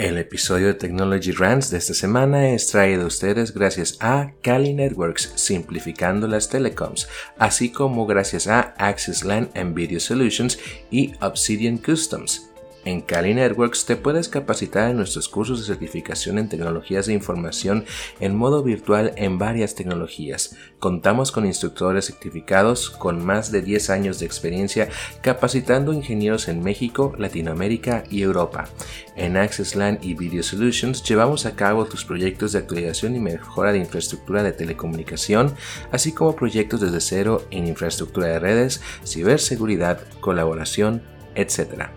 El episodio de Technology Rants de esta semana es traído a ustedes gracias a Cali Networks, simplificando las telecoms, así como gracias a Access LAN and Video Solutions y Obsidian Customs. En Cali Networks te puedes capacitar en nuestros cursos de certificación en tecnologías de información en modo virtual en varias tecnologías. Contamos con instructores certificados con más de 10 años de experiencia capacitando ingenieros en México, Latinoamérica y Europa. En Access LAN y Video Solutions llevamos a cabo tus proyectos de actualización y mejora de infraestructura de telecomunicación, así como proyectos desde cero en infraestructura de redes, ciberseguridad, colaboración, etc.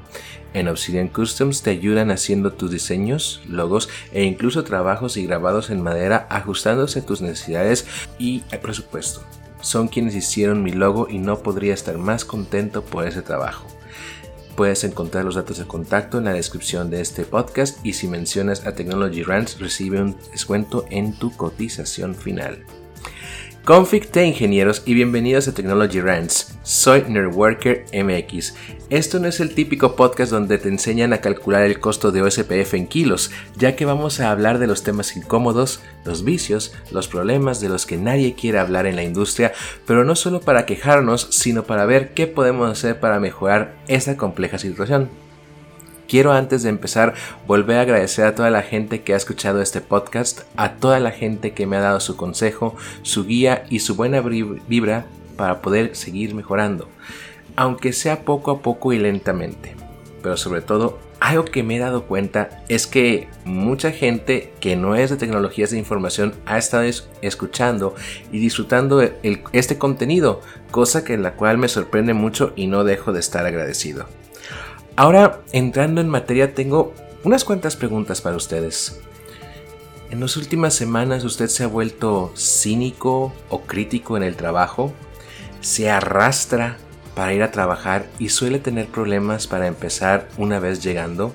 En Obsidian Customs te ayudan haciendo tus diseños, logos e incluso trabajos y grabados en madera ajustándose a tus necesidades y al presupuesto. Son quienes hicieron mi logo y no podría estar más contento por ese trabajo. Puedes encontrar los datos de contacto en la descripción de este podcast y si mencionas a Technology Rants recibe un descuento en tu cotización final. Config T ingenieros y bienvenidos a Technology Rants. Soy Nerdworker MX. Esto no es el típico podcast donde te enseñan a calcular el costo de OSPF en kilos, ya que vamos a hablar de los temas incómodos, los vicios, los problemas de los que nadie quiere hablar en la industria, pero no solo para quejarnos, sino para ver qué podemos hacer para mejorar esta compleja situación. Quiero antes de empezar volver a agradecer a toda la gente que ha escuchado este podcast, a toda la gente que me ha dado su consejo, su guía y su buena vibra para poder seguir mejorando, aunque sea poco a poco y lentamente. Pero sobre todo, algo que me he dado cuenta es que mucha gente que no es de tecnologías de información ha estado escuchando y disfrutando este contenido, cosa que en la cual me sorprende mucho y no dejo de estar agradecido. Ahora, entrando en materia, tengo unas cuantas preguntas para ustedes. ¿En las últimas semanas usted se ha vuelto cínico o crítico en el trabajo? ¿Se arrastra para ir a trabajar y suele tener problemas para empezar una vez llegando?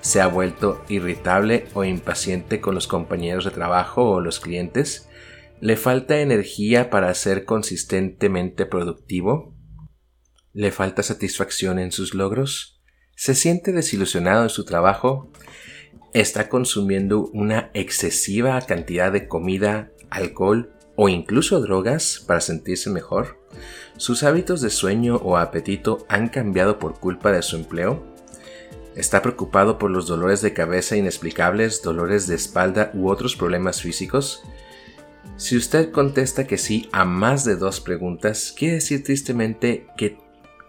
¿Se ha vuelto irritable o impaciente con los compañeros de trabajo o los clientes? ¿Le falta energía para ser consistentemente productivo? ¿Le falta satisfacción en sus logros? Se siente desilusionado en su trabajo, está consumiendo una excesiva cantidad de comida, alcohol o incluso drogas para sentirse mejor, sus hábitos de sueño o apetito han cambiado por culpa de su empleo, está preocupado por los dolores de cabeza inexplicables, dolores de espalda u otros problemas físicos, si usted contesta que sí a más de dos preguntas, quiere decir tristemente que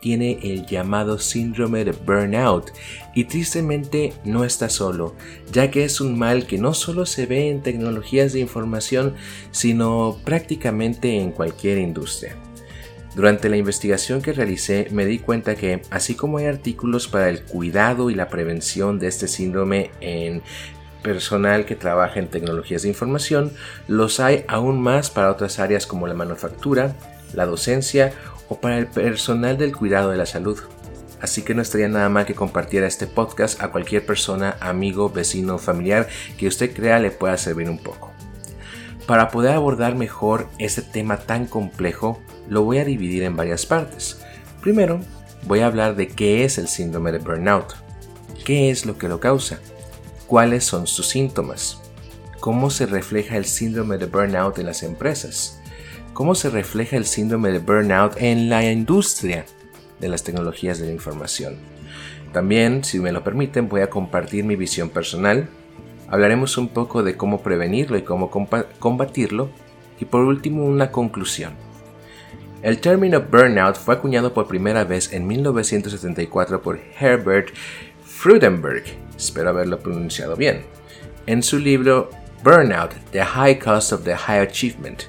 tiene el llamado síndrome de burnout y tristemente no está solo, ya que es un mal que no solo se ve en tecnologías de información, sino prácticamente en cualquier industria. Durante la investigación que realicé me di cuenta que, así como hay artículos para el cuidado y la prevención de este síndrome en personal que trabaja en tecnologías de información, los hay aún más para otras áreas como la manufactura, la docencia o para el personal del cuidado de la salud. Así que no estaría nada mal que compartiera este podcast a cualquier persona, amigo, vecino, familiar que usted crea le pueda servir un poco. Para poder abordar mejor este tema tan complejo, lo voy a dividir en varias partes. Primero, voy a hablar de qué es el síndrome de burnout, qué es lo que lo causa, cuáles son sus síntomas, cómo se refleja el síndrome de burnout en las empresas, cómo se refleja el síndrome de burnout en la industria de las tecnologías de la información. También, si me lo permiten, voy a compartir mi visión personal. Hablaremos un poco de cómo prevenirlo y cómo combatirlo. Y por último, una conclusión. El término burnout fue acuñado por primera vez en 1974 por Herbert Freudenberg, espero haberlo pronunciado bien, en su libro Burnout, The High Cost of the High Achievement,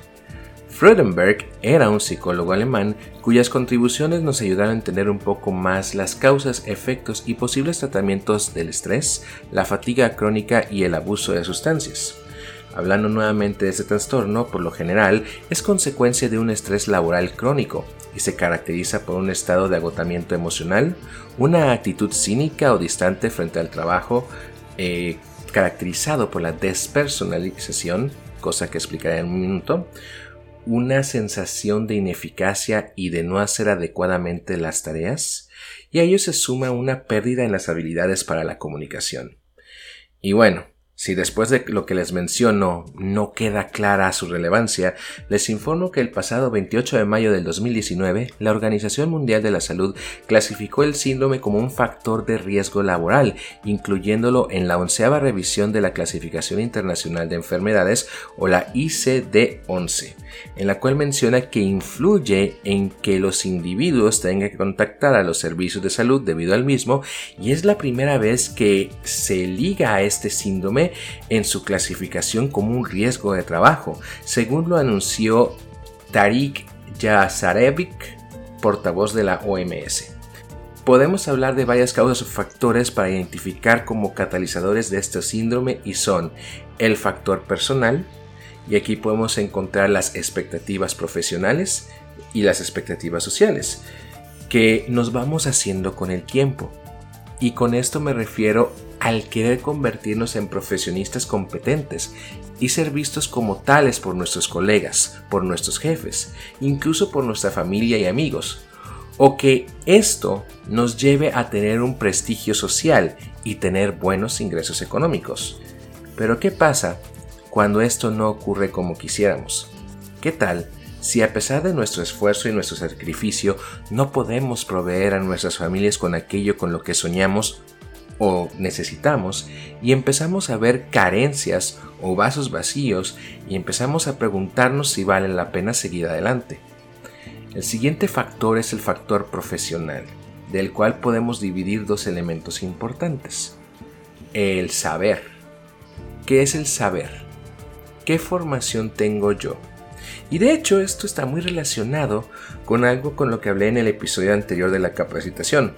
Freudenberg era un psicólogo alemán cuyas contribuciones nos ayudaron a entender un poco más las causas, efectos y posibles tratamientos del estrés, la fatiga crónica y el abuso de sustancias. Hablando nuevamente de este trastorno, por lo general, es consecuencia de un estrés laboral crónico y se caracteriza por un estado de agotamiento emocional, una actitud cínica o distante frente al trabajo, eh, caracterizado por la despersonalización, cosa que explicaré en un minuto, una sensación de ineficacia y de no hacer adecuadamente las tareas, y a ello se suma una pérdida en las habilidades para la comunicación. Y bueno, si después de lo que les menciono no queda clara su relevancia, les informo que el pasado 28 de mayo del 2019, la Organización Mundial de la Salud clasificó el síndrome como un factor de riesgo laboral, incluyéndolo en la onceava revisión de la Clasificación Internacional de Enfermedades o la ICD-11, en la cual menciona que influye en que los individuos tengan que contactar a los servicios de salud debido al mismo y es la primera vez que se liga a este síndrome en su clasificación como un riesgo de trabajo, según lo anunció Tariq Yazarevic, portavoz de la OMS. Podemos hablar de varias causas o factores para identificar como catalizadores de este síndrome y son el factor personal, y aquí podemos encontrar las expectativas profesionales y las expectativas sociales, que nos vamos haciendo con el tiempo. Y con esto me refiero al querer convertirnos en profesionistas competentes y ser vistos como tales por nuestros colegas, por nuestros jefes, incluso por nuestra familia y amigos, o que esto nos lleve a tener un prestigio social y tener buenos ingresos económicos. Pero ¿qué pasa cuando esto no ocurre como quisiéramos? ¿Qué tal si a pesar de nuestro esfuerzo y nuestro sacrificio no podemos proveer a nuestras familias con aquello con lo que soñamos o necesitamos y empezamos a ver carencias o vasos vacíos y empezamos a preguntarnos si vale la pena seguir adelante. El siguiente factor es el factor profesional, del cual podemos dividir dos elementos importantes. El saber. ¿Qué es el saber? ¿Qué formación tengo yo? Y de hecho esto está muy relacionado con algo con lo que hablé en el episodio anterior de la capacitación,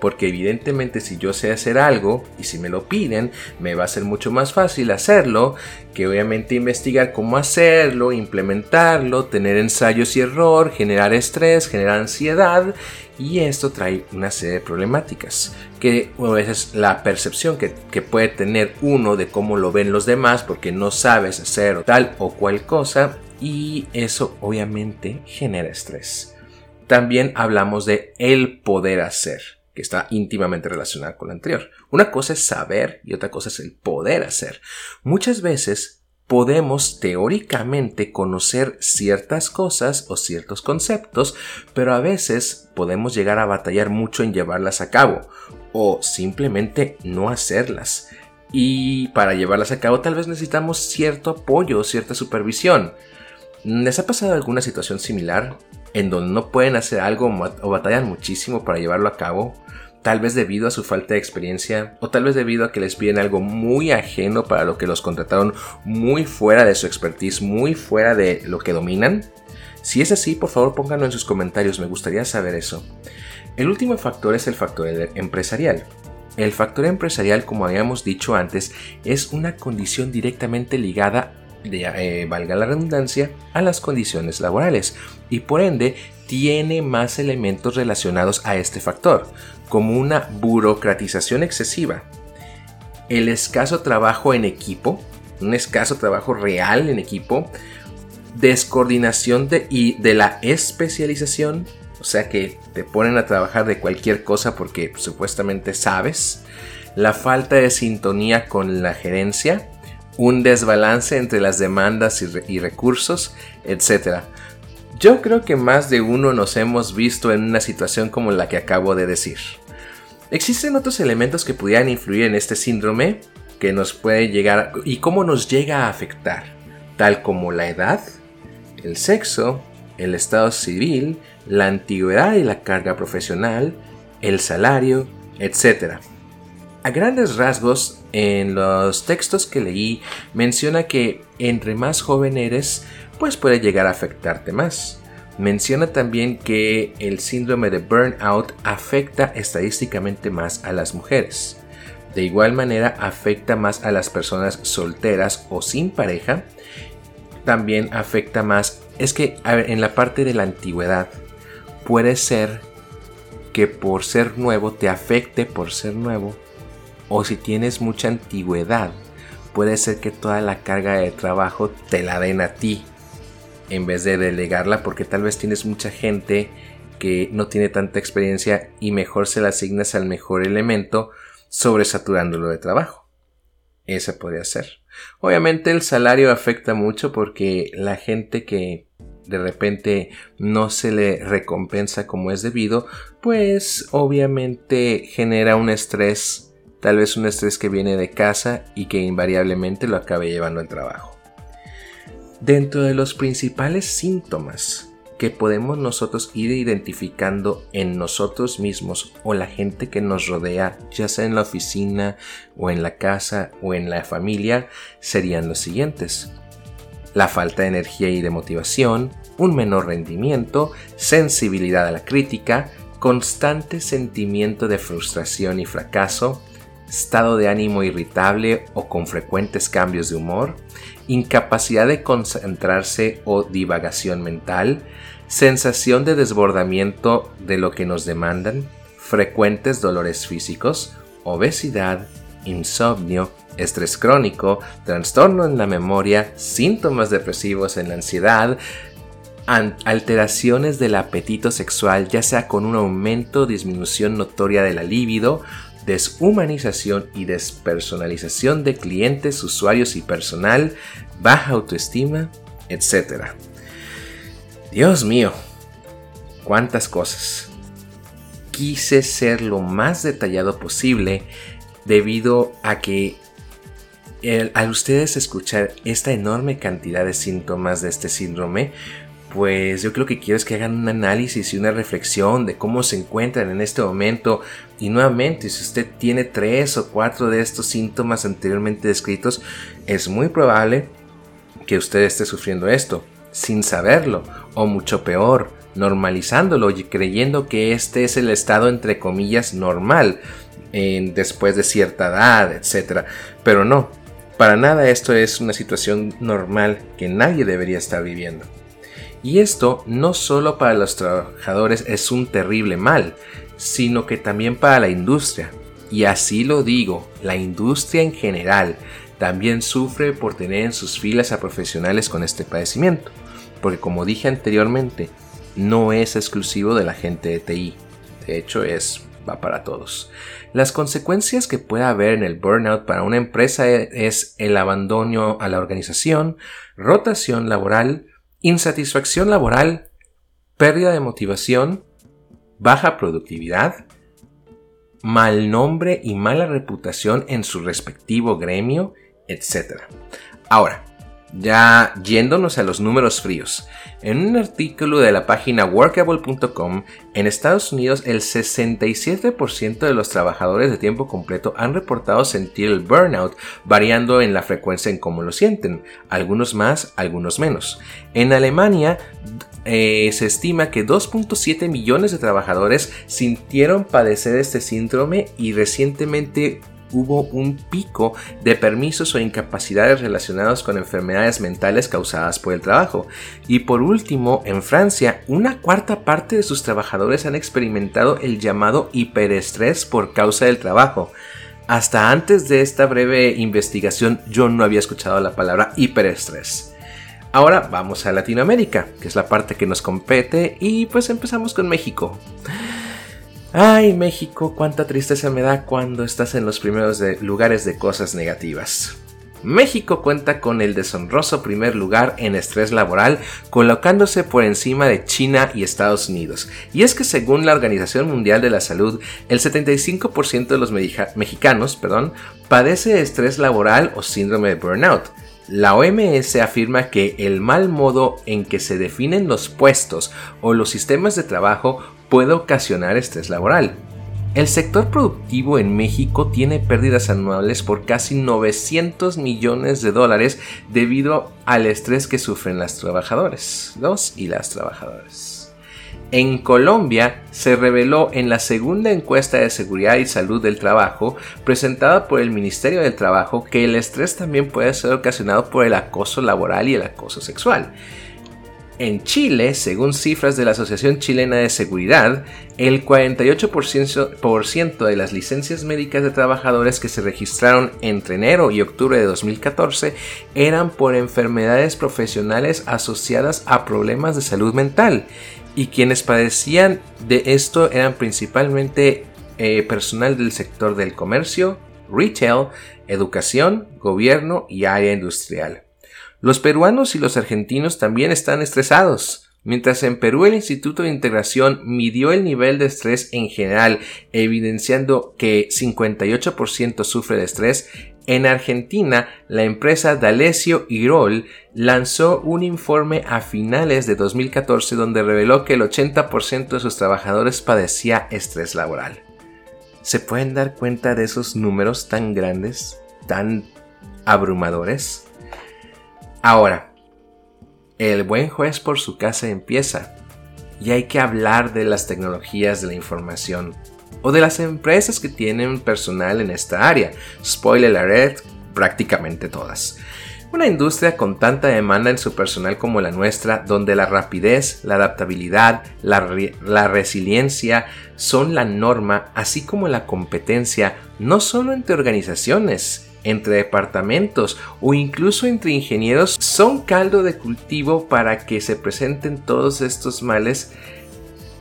porque evidentemente si yo sé hacer algo y si me lo piden, me va a ser mucho más fácil hacerlo que obviamente investigar cómo hacerlo, implementarlo, tener ensayos y error, generar estrés, generar ansiedad y esto trae una serie de problemáticas que a veces la percepción que, puede tener uno de cómo lo ven los demás porque no sabes hacer tal o cual cosa y eso obviamente genera estrés. También hablamos de el poder hacer que está íntimamente relacionada con la anterior. Una cosa es saber y otra cosa es el poder hacer. Muchas veces podemos teóricamente conocer ciertas cosas o ciertos conceptos, pero a veces podemos llegar a batallar mucho en llevarlas a cabo o simplemente no hacerlas. Y para llevarlas a cabo tal vez necesitamos cierto apoyo o cierta supervisión. ¿Les ha pasado alguna situación similar en donde no pueden hacer algo o batallan muchísimo para llevarlo a cabo? Tal vez debido a su falta de experiencia o tal vez debido a que les piden algo muy ajeno para lo que los contrataron muy fuera de su expertise, muy fuera de lo que dominan. Si es así, por favor pónganlo en sus comentarios, me gustaría saber eso. El último factor es el factor empresarial. El factor empresarial, como habíamos dicho antes, es una condición directamente ligada de, eh, valga la redundancia, a las condiciones laborales y por ende tiene más elementos relacionados a este factor, como una burocratización excesiva, el escaso trabajo en equipo, un escaso trabajo real en equipo, descoordinación de, y de la especialización, o sea que te ponen a trabajar de cualquier cosa porque supuestamente sabes, la falta de sintonía con la gerencia, un desbalance entre las demandas y, recursos, etc. Yo creo que más de uno nos hemos visto en una situación como la que acabo de decir. Existen otros elementos que pudieran influir en este síndrome que nos puede llegar y cómo nos llega a afectar, tal como la edad, el sexo, el estado civil, la antigüedad y la carga profesional, el salario, etc. A grandes rasgos, en los textos que leí menciona que entre más joven eres, pues puede llegar a afectarte más. Menciona también que el síndrome de burnout afecta estadísticamente más a las mujeres. De igual manera afecta más a las personas solteras o sin pareja. También afecta más, es que en la parte de la antigüedad puede ser que por ser nuevo te afecte por ser nuevo o si tienes mucha antigüedad, puede ser que toda la carga de trabajo te la den a ti en vez de delegarla porque tal vez tienes mucha gente que no tiene tanta experiencia y mejor se la asignas al mejor elemento sobresaturándolo de trabajo. Ese podría ser. Obviamente el salario afecta mucho porque la gente que de repente no se le recompensa como es debido, pues obviamente genera un estrés, tal vez un estrés que viene de casa y que invariablemente lo acabe llevando al trabajo. Dentro de los principales síntomas que podemos nosotros ir identificando en nosotros mismos o la gente que nos rodea, ya sea en la oficina o en la casa o en la familia, serían los siguientes. La falta de energía y de motivación, un menor rendimiento, sensibilidad a la crítica, constante sentimiento de frustración y fracaso, estado de ánimo irritable o con frecuentes cambios de humor, incapacidad de concentrarse o divagación mental, sensación de desbordamiento de lo que nos demandan, frecuentes dolores físicos, obesidad, insomnio, estrés crónico, trastorno en la memoria, síntomas depresivos en la ansiedad, alteraciones del apetito sexual, ya sea con un aumento o disminución notoria de la libido, deshumanización y despersonalización de clientes, usuarios y personal, baja autoestima, etc. Dios mío, cuántas cosas. Quise ser lo más detallado posible debido a que al ustedes escuchar esta enorme cantidad de síntomas de este síndrome, pues yo creo que quiero es que hagan un análisis y una reflexión de cómo se encuentran en este momento. Y nuevamente, si usted tiene tres o cuatro de estos síntomas anteriormente descritos, es muy probable que usted esté sufriendo esto sin saberlo, o mucho peor, normalizándolo y creyendo que este es el estado entre comillas normal después de cierta edad, etc. Pero no, para nada esto es una situación normal que nadie debería estar viviendo. Y esto no solo para los trabajadores es un terrible mal, sino que también para la industria. Y así lo digo, la industria en general también sufre por tener en sus filas a profesionales con este padecimiento, porque como dije anteriormente, no es exclusivo de la gente de TI, de hecho es va para todos. Las consecuencias que puede haber en el burnout para una empresa es el abandono a la organización, rotación laboral, insatisfacción laboral, pérdida de motivación, baja productividad, mal nombre y mala reputación en su respectivo gremio, etc. Ahora, ya yéndonos a los números fríos, en un artículo de la página workable.com, en Estados Unidos el 67% de los trabajadores de tiempo completo han reportado sentir el burnout, variando en la frecuencia en cómo lo sienten, algunos más, algunos menos. En Alemania eh, se estima que 2.7 millones de trabajadores sintieron padecer este síndrome y recientemente hubo un pico de permisos o incapacidades relacionados con enfermedades mentales causadas por el trabajo. Y por último, en Francia, una cuarta parte de sus trabajadores han experimentado el llamado hiperestrés por causa del trabajo. Hasta antes de esta breve investigación yo no había escuchado la palabra hiperestrés. Ahora vamos a Latinoamérica, que es la parte que nos compete, y pues empezamos con México. Ay, México, cuánta tristeza me da cuando estás en los primeros lugares de cosas negativas. México cuenta con el deshonroso primer lugar en estrés laboral, colocándose por encima de China y Estados Unidos. Y es que según la Organización Mundial de la Salud, el 75% de los mexicanos perdón, padece estrés laboral o síndrome de burnout. La OMS afirma que el mal modo en que se definen los puestos o los sistemas de trabajo puede ocasionar estrés laboral. El sector productivo en México tiene pérdidas anuales por casi 900 millones de dólares debido al estrés que sufren las trabajadores, los y las trabajadoras. En Colombia se reveló en la segunda encuesta de seguridad y salud del trabajo presentada por el Ministerio del Trabajo que el estrés también puede ser ocasionado por el acoso laboral y el acoso sexual. En Chile, según cifras de la Asociación Chilena de Seguridad, el 48% de las licencias médicas de trabajadores que se registraron entre enero y octubre de 2014 eran por enfermedades profesionales asociadas a problemas de salud mental y quienes padecían de esto eran principalmente eh, personal del sector del comercio, retail, educación, gobierno y área industrial. Los peruanos y los argentinos también están estresados. Mientras en Perú el Instituto de Integración midió el nivel de estrés en general, evidenciando que 58% sufre de estrés, en Argentina la empresa D'Alessio Irol lanzó un informe a finales de 2014 donde reveló que el 80% de sus trabajadores padecía estrés laboral. ¿Se pueden dar cuenta de esos números tan grandes, tan abrumadores? Ahora, el buen juez por su casa empieza. Y hay que hablar de las tecnologías de la información o de las empresas que tienen personal en esta área. Spoiler alert, prácticamente todas. Una industria con tanta demanda en su personal como la nuestra, donde la rapidez, la adaptabilidad, la, la, resiliencia son la norma, así como la competencia, no solo entre organizaciones, entre departamentos o incluso entre ingenieros son caldo de cultivo para que se presenten todos estos males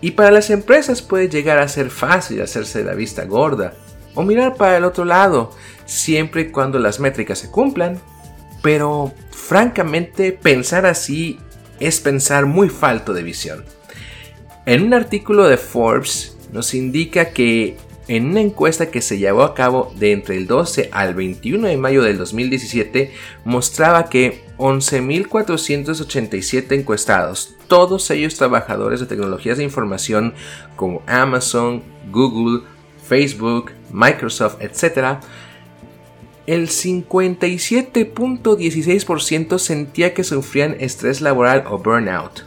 y para las empresas puede llegar a ser fácil hacerse la vista gorda o mirar para el otro lado siempre y cuando las métricas se cumplan. Pero francamente pensar así es pensar muy falto de visión. En un artículo de Forbes nos indica que en una encuesta que se llevó a cabo de entre el 12 al 21 de mayo del 2017 mostraba que 11.487 encuestados, todos ellos trabajadores de tecnologías de información como Amazon, Google, Facebook, Microsoft, etc., el 57.16% sentía que sufrían estrés laboral o burnout.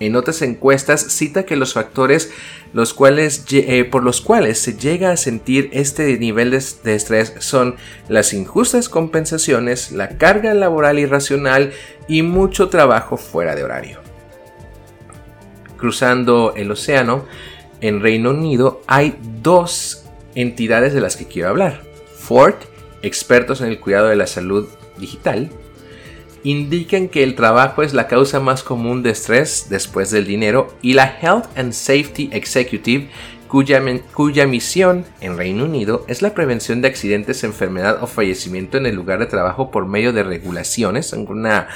En otras encuestas cita que los factores los cuales, eh, por los cuales se llega a sentir este nivel de, de, estrés son las injustas compensaciones, la carga laboral irracional y mucho trabajo fuera de horario. Cruzando el océano, en Reino Unido hay dos entidades de las que quiero hablar. Ford, expertos en el cuidado de la salud digital, indican que el trabajo es la causa más común de estrés después del dinero y la Health and Safety Executive cuya, cuya, misión en Reino Unido es la prevención de accidentes, enfermedad o fallecimiento en el lugar de trabajo por medio de regulaciones, una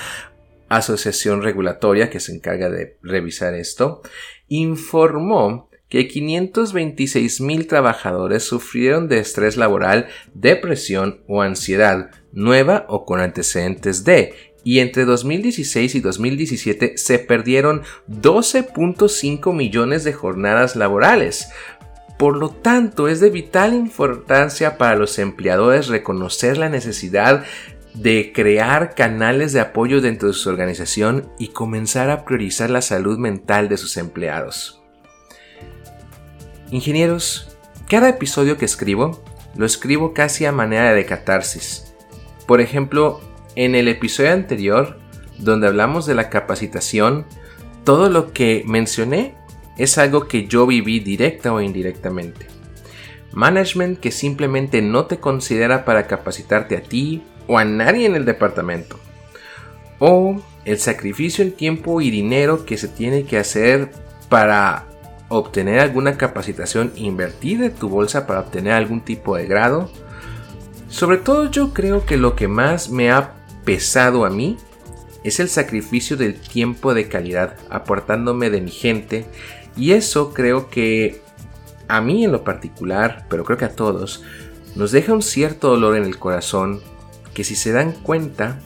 asociación regulatoria que se encarga de revisar esto, informó que 526 mil trabajadores sufrieron de estrés laboral, depresión o ansiedad, nueva o con antecedentes de, y entre 2016 y 2017 se perdieron 12.5 millones de jornadas laborales. Por lo tanto, es de vital importancia para los empleadores reconocer la necesidad de crear canales de apoyo dentro de su organización y comenzar a priorizar la salud mental de sus empleados. Ingenieros, cada episodio que escribo lo escribo casi a manera de catarsis. Por ejemplo, en el episodio anterior, donde hablamos de la capacitación, todo lo que mencioné es algo que yo viví directa o indirectamente. Management que simplemente no te considera para capacitarte a ti o a nadie en el departamento. O el sacrificio en tiempo y dinero que se tiene que hacer para obtener alguna capacitación, invertir de tu bolsa para obtener algún tipo de grado. Sobre todo yo creo que lo que más me ha pesado a mí es el sacrificio del tiempo de calidad, aportándome de mi gente. Y eso creo que a mí en lo particular, pero creo que a todos, nos deja un cierto dolor en el corazón que si se dan cuenta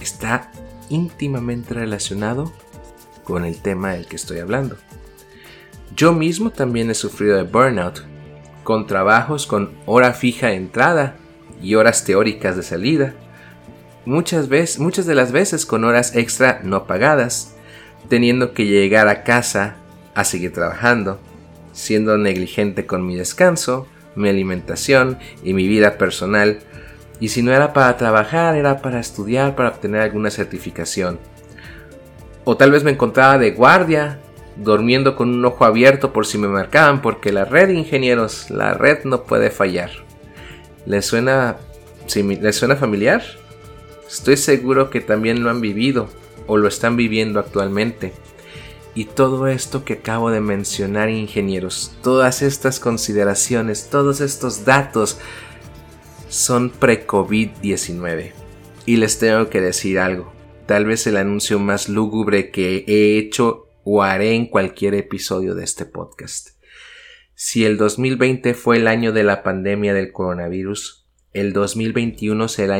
está íntimamente relacionado con el tema del que estoy hablando. Yo mismo también he sufrido de burnout, con trabajos con hora fija de entrada y horas teóricas de salida, muchas veces, muchas de las veces con horas extra no pagadas, teniendo que llegar a casa a seguir trabajando, siendo negligente con mi descanso, mi alimentación y mi vida personal, y si no era para trabajar, era para estudiar, para obtener alguna certificación. O tal vez me encontraba de guardia, durmiendo con un ojo abierto por si me marcaban, porque la red, ingenieros, la red no puede fallar. ¿Les suena, ¿les suena familiar? Estoy seguro que también lo han vivido o lo están viviendo actualmente. Y todo esto que acabo de mencionar, ingenieros, todas estas consideraciones, todos estos datos, son pre-COVID-19. Y les tengo que decir algo, tal vez el anuncio más lúgubre que he hecho o haré en cualquier episodio de este podcast. Si el 2020 fue el año de la pandemia del coronavirus, el 2021 será,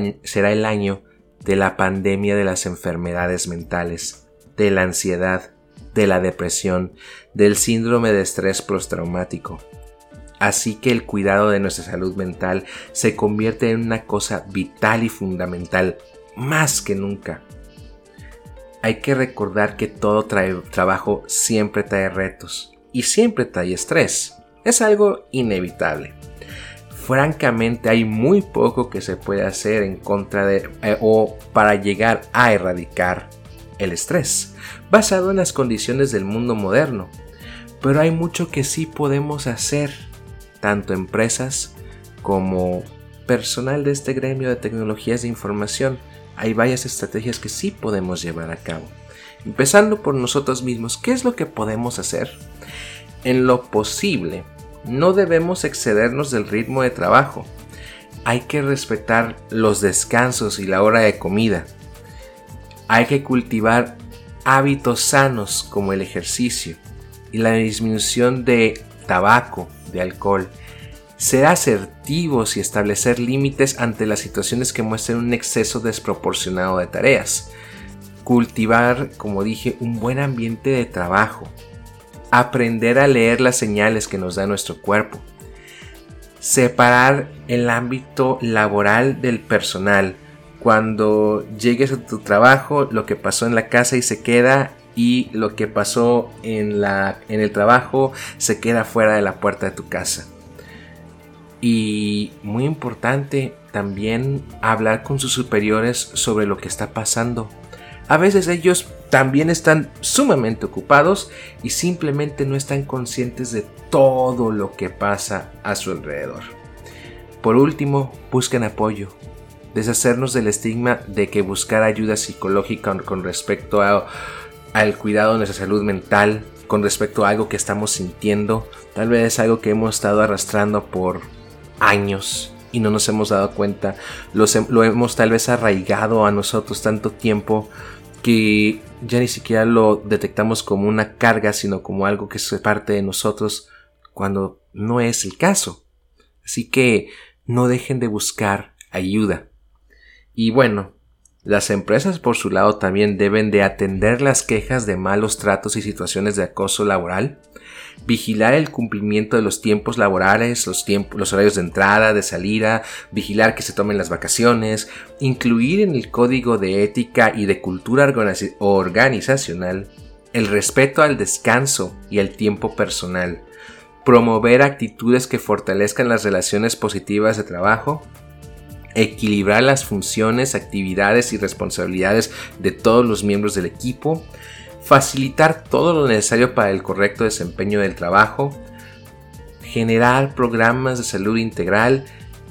el año de la pandemia de las enfermedades mentales, de la ansiedad, de la depresión, del síndrome de estrés postraumático. Así que el cuidado de nuestra salud mental se convierte en una cosa vital y fundamental, más que nunca. Hay que recordar que todo trabajo siempre trae retos y siempre trae estrés. Es algo inevitable. Francamente hay muy poco que se puede hacer en contra de eh, o para llegar a erradicar el estrés, basado en las condiciones del mundo moderno. Pero hay mucho que sí podemos hacer, tanto empresas como personal de este gremio de tecnologías de información hay varias estrategias que sí podemos llevar a cabo. Empezando por nosotros mismos, ¿qué es lo que podemos hacer? En lo posible, no debemos excedernos del ritmo de trabajo. Hay que respetar los descansos y la hora de comida. Hay que cultivar hábitos sanos como el ejercicio y la disminución de tabaco, de alcohol ser asertivos y establecer límites ante las situaciones que muestren un exceso desproporcionado de tareas. Cultivar, como dije, un buen ambiente de trabajo. Aprender a leer las señales que nos da nuestro cuerpo. Separar el ámbito laboral del personal. Cuando llegues a tu trabajo, lo que pasó en la casa y se queda y lo que pasó en, la, en el trabajo se queda fuera de la puerta de tu casa. Y muy importante también hablar con sus superiores sobre lo que está pasando. A veces ellos también están sumamente ocupados y simplemente no están conscientes de todo lo que pasa a su alrededor. Por último, busquen apoyo. Deshacernos del estigma de que buscar ayuda psicológica con respecto al cuidado de nuestra salud mental, con respecto a algo que estamos sintiendo, tal vez algo que hemos estado arrastrando por años y no nos hemos dado cuenta. lo hemos tal vez arraigado a nosotros tanto tiempo que ya ni siquiera lo detectamos como una carga, sino como algo que es parte de nosotros cuando no es el caso. Así que no dejen de buscar ayuda. Y bueno, las empresas por su lado también deben de atender las quejas de malos tratos y situaciones de acoso laboral vigilar el cumplimiento de los tiempos laborales, los, tiempos, los horarios de entrada, de salida, vigilar que se tomen las vacaciones, incluir en el código de ética y de cultura organizacional el respeto al descanso y al tiempo personal, promover actitudes que fortalezcan las relaciones positivas de trabajo, equilibrar las funciones, actividades y responsabilidades de todos los miembros del equipo, facilitar todo lo necesario para el correcto desempeño del trabajo, generar programas de salud integral,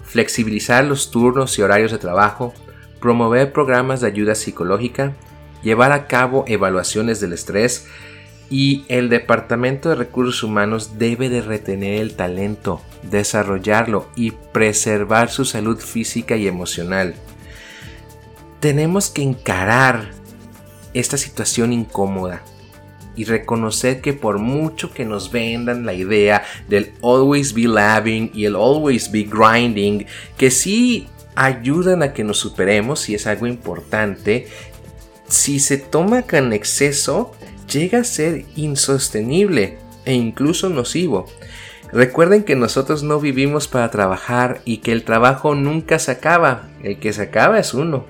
flexibilizar los turnos y horarios de trabajo, promover programas de ayuda psicológica, llevar a cabo evaluaciones del estrés y el Departamento de Recursos Humanos debe de retener el talento, desarrollarlo y preservar su salud física y emocional. Tenemos que encarar esta situación incómoda y reconocer que por mucho que nos vendan la idea del always be loving y el always be grinding, que sí ayudan a que nos superemos y es algo importante, si se toma con exceso, llega a ser insostenible e incluso nocivo. Recuerden que nosotros no vivimos para trabajar y que el trabajo nunca se acaba, el que se acaba es uno.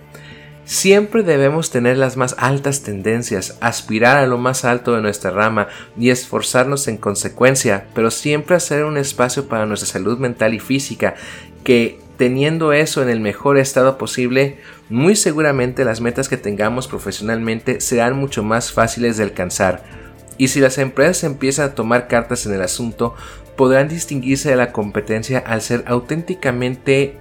Siempre debemos tener las más altas tendencias, aspirar a lo más alto de nuestra rama y esforzarnos en consecuencia, pero siempre hacer un espacio para nuestra salud mental y física, que teniendo eso en el mejor estado posible, muy seguramente las metas que tengamos profesionalmente serán mucho más fáciles de alcanzar. Y si las empresas empiezan a tomar cartas en el asunto, podrán distinguirse de la competencia al ser auténticamente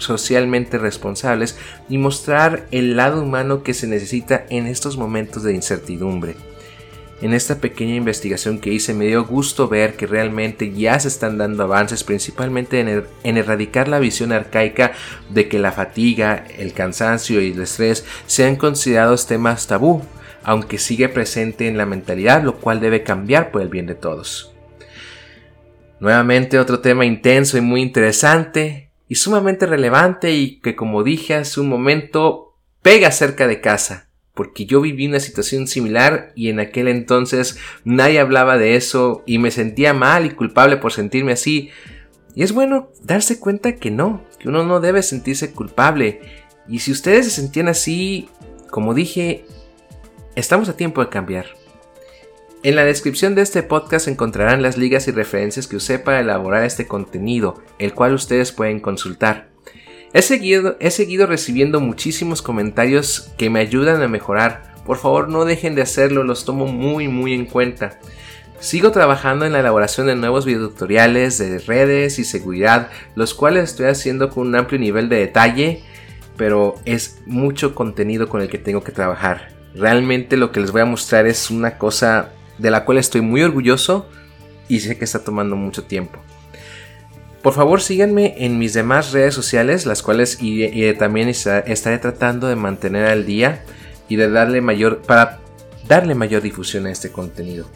socialmente responsables y mostrar el lado humano que se necesita en estos momentos de incertidumbre. en esta pequeña investigación que hice me dio gusto ver que realmente ya se están dando avances principalmente en, er-, en, erradicar la visión arcaica de que la fatiga, el cansancio y el estrés sean considerados temas tabú, aunque sigue presente en la mentalidad, lo cual debe cambiar por el bien de todos. Nuevamente otro tema intenso y muy interesante y sumamente relevante y que como dije hace un momento pega cerca de casa porque yo viví una situación similar y en aquel entonces nadie hablaba de eso y me sentía mal y culpable por sentirme así. Y es bueno darse cuenta que no, que uno no debe sentirse culpable. Y si ustedes se sentían así, como dije, estamos a tiempo de cambiar. En la descripción de este podcast encontrarán las ligas y referencias que usé para elaborar este contenido, el cual ustedes pueden consultar. He seguido, he seguido recibiendo muchísimos comentarios que me ayudan a mejorar. Por favor no dejen de hacerlo, los tomo muy muy en cuenta. Sigo trabajando en la elaboración de nuevos videotutoriales de redes y seguridad, los cuales estoy haciendo con un amplio nivel de detalle, pero es mucho contenido con el que tengo que trabajar. Realmente lo que les voy a mostrar es una cosa de la cual estoy muy orgulloso y sé que está tomando mucho tiempo. Por favor síganme en mis demás redes sociales, las cuales también estaré tratando de mantener al día y de darle mayor para darle mayor difusión a este contenido.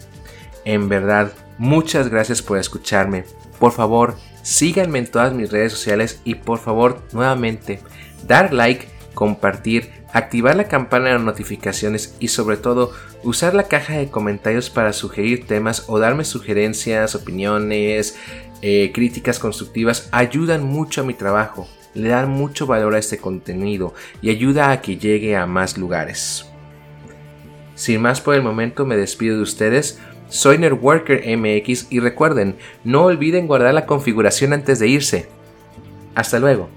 En verdad, muchas gracias por escucharme. Por favor, síganme en todas mis redes sociales y por favor, nuevamente, dar like, compartir, activar la campana de notificaciones y sobre todo usar la caja de comentarios para sugerir temas o darme sugerencias, opiniones, eh, críticas constructivas ayudan mucho a mi trabajo, le dan mucho valor a este contenido y ayuda a que llegue a más lugares. Sin más por el momento me despido de ustedes, soy Networker MX y recuerden, no olviden guardar la configuración antes de irse. Hasta luego.